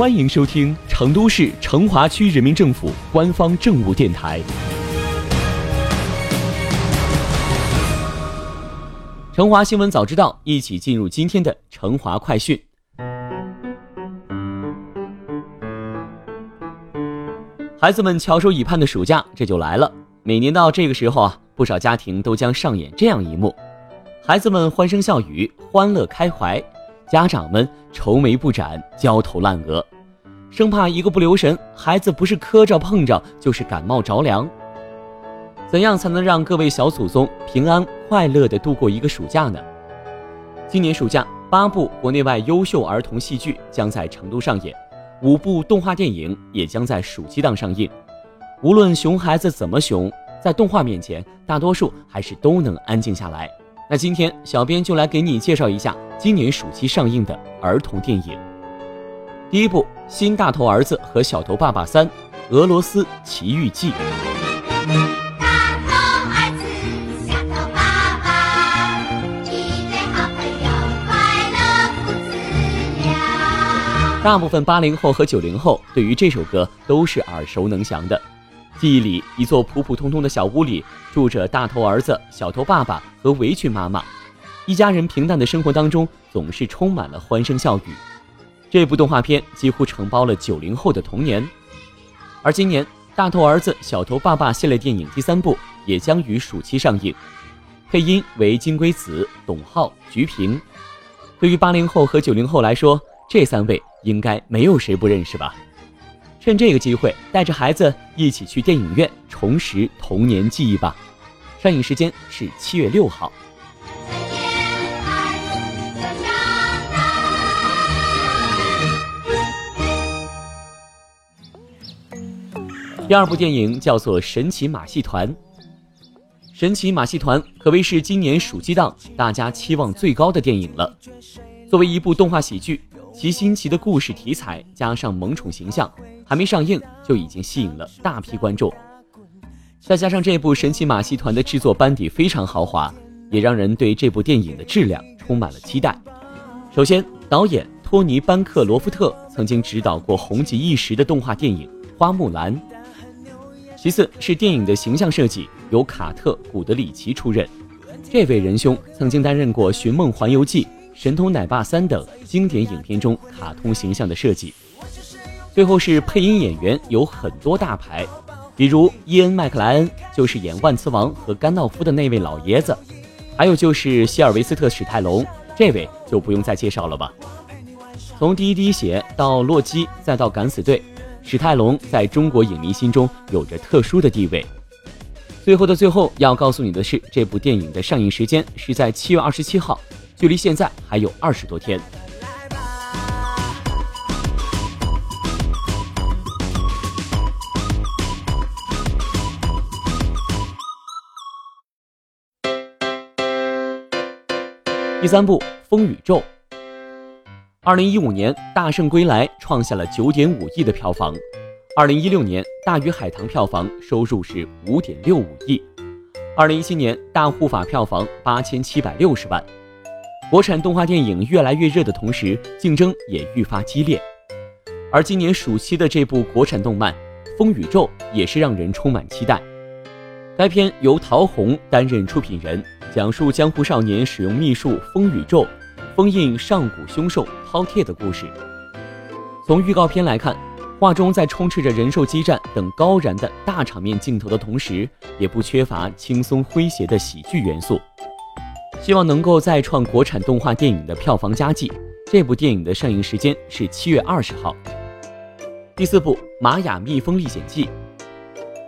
欢迎收听成都市成华区人民政府官方政务电台《成华新闻早知道》，一起进入今天的成华快讯。孩子们翘首以盼的暑假这就来了。每年到这个时候啊，不少家庭都将上演这样一幕：孩子们欢声笑语，欢乐开怀；家长们愁眉不展，焦头烂额，生怕一个不留神，孩子不是磕着碰着，就是感冒着凉。怎样才能让各位小祖宗平安快乐地度过一个暑假呢？今年暑假，八部国内外优秀儿童戏剧将在成都上演。五部动画电影也将在暑期档上映。无论熊孩子怎么熊，在动画面前，大多数还是都能安静下来。那今天，小编就来给你介绍一下今年暑期上映的儿童电影。第一部《新大头儿子和小头爸爸三：俄罗斯奇遇记》。大部分八零后和九零后对于这首歌都是耳熟能详的。记忆里，一座普普通通的小屋里住着大头儿子、小头爸爸和围裙妈妈，一家人平淡的生活当中总是充满了欢声笑语。这部动画片几乎承包了九零后的童年。而今年，大头儿子、小头爸爸系列电影第三部也将于暑期上映，配音为金龟子、董浩、菊萍。对于八零后和九零后来说，这三位。应该没有谁不认识吧？趁这个机会，带着孩子一起去电影院重拾童年记忆吧。上映时间是七月六号。第二部电影叫做《神奇马戏团》。《神奇马戏团》可谓是今年暑期档大家期望最高的电影了。作为一部动画喜剧。其新奇的故事题材加上萌宠形象，还没上映就已经吸引了大批观众。再加上这部神奇马戏团的制作班底非常豪华，也让人对这部电影的质量充满了期待。首先，导演托尼·班克罗夫特曾经执导过红极一时的动画电影《花木兰》。其次是电影的形象设计由卡特·古德里奇出任，这位仁兄曾经担任过《寻梦环游记》。《神偷奶爸三》等经典影片中卡通形象的设计，最后是配音演员有很多大牌，比如伊恩·麦克莱恩就是演万磁王和甘道夫的那位老爷子，还有就是希尔维斯特·史泰龙，这位就不用再介绍了吧。从第一滴血到洛基，再到敢死队，史泰龙在中国影迷心中有着特殊的地位。最后的最后要告诉你的是，这部电影的上映时间是在七月二十七号。距离现在还有二十多天。第三部《风雨咒》，二零一五年《大圣归来》创下了九点五亿的票房，二零一六年《大鱼海棠》票房收入是五点六五亿，二零一七年《大护法》票房八千七百六十万。国产动画电影越来越热的同时，竞争也愈发激烈。而今年暑期的这部国产动漫《风雨咒》也是让人充满期待。该片由陶虹担任出品人，讲述江湖少年使用秘术风雨咒封印上古凶兽饕餮的故事。从预告片来看，画中在充斥着人兽激战等高燃的大场面镜头的同时，也不缺乏轻松诙谐的喜剧元素。希望能够再创国产动画电影的票房佳绩。这部电影的上映时间是七月二十号。第四部《玛雅蜜蜂历险记》，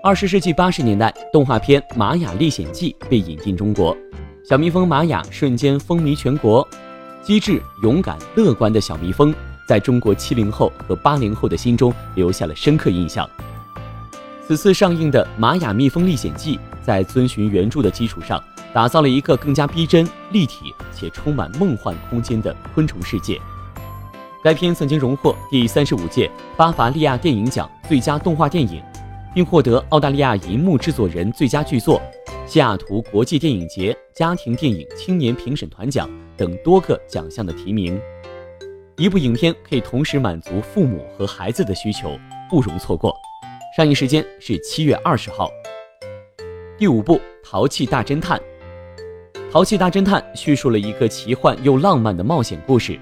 二十世纪八十年代，动画片《玛雅历险记》被引进中国，小蜜蜂玛雅瞬间风靡全国。机智、勇敢、乐观的小蜜蜂，在中国七零后和八零后的心中留下了深刻印象。此次上映的《玛雅蜜蜂历险记》在遵循原著的基础上。打造了一个更加逼真、立体且充满梦幻空间的昆虫世界。该片曾经荣获第三十五届巴伐利亚电影奖最佳动画电影，并获得澳大利亚银幕制作人最佳剧作、西雅图国际电影节家庭电影青年评审团奖等多个奖项的提名。一部影片可以同时满足父母和孩子的需求，不容错过。上映时间是七月二十号。第五部《淘气大侦探》。《淘气大侦探》叙述了一个奇幻又浪漫的冒险故事，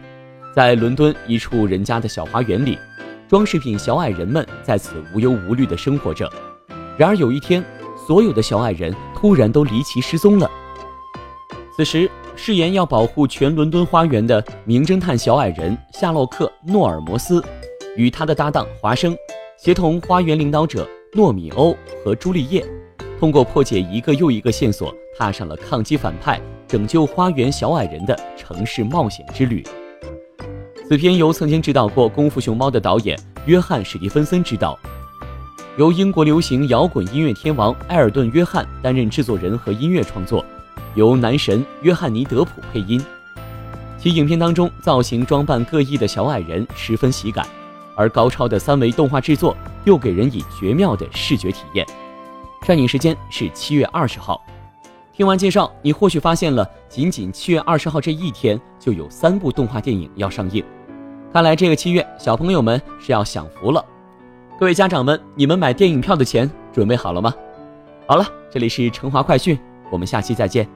在伦敦一处人家的小花园里，装饰品小矮人们在此无忧无虑地生活着。然而有一天，所有的小矮人突然都离奇失踪了。此时，誓言要保护全伦敦花园的名侦探小矮人夏洛克·诺尔摩斯，与他的搭档华生。协同花园领导者诺米欧和朱丽叶，通过破解一个又一个线索，踏上了抗击反派、拯救花园小矮人的城市冒险之旅。此片由曾经执导过《功夫熊猫》的导演约翰·史蒂芬森执导，由英国流行摇滚音乐天王埃尔顿·约翰担任制作人和音乐创作，由男神约翰尼·德普配音。其影片当中造型装扮各异的小矮人十分喜感。而高超的三维动画制作又给人以绝妙的视觉体验。上映时间是七月二十号。听完介绍，你或许发现了，仅仅七月二十号这一天就有三部动画电影要上映。看来这个七月，小朋友们是要享福了。各位家长们，你们买电影票的钱准备好了吗？好了，这里是成华快讯，我们下期再见。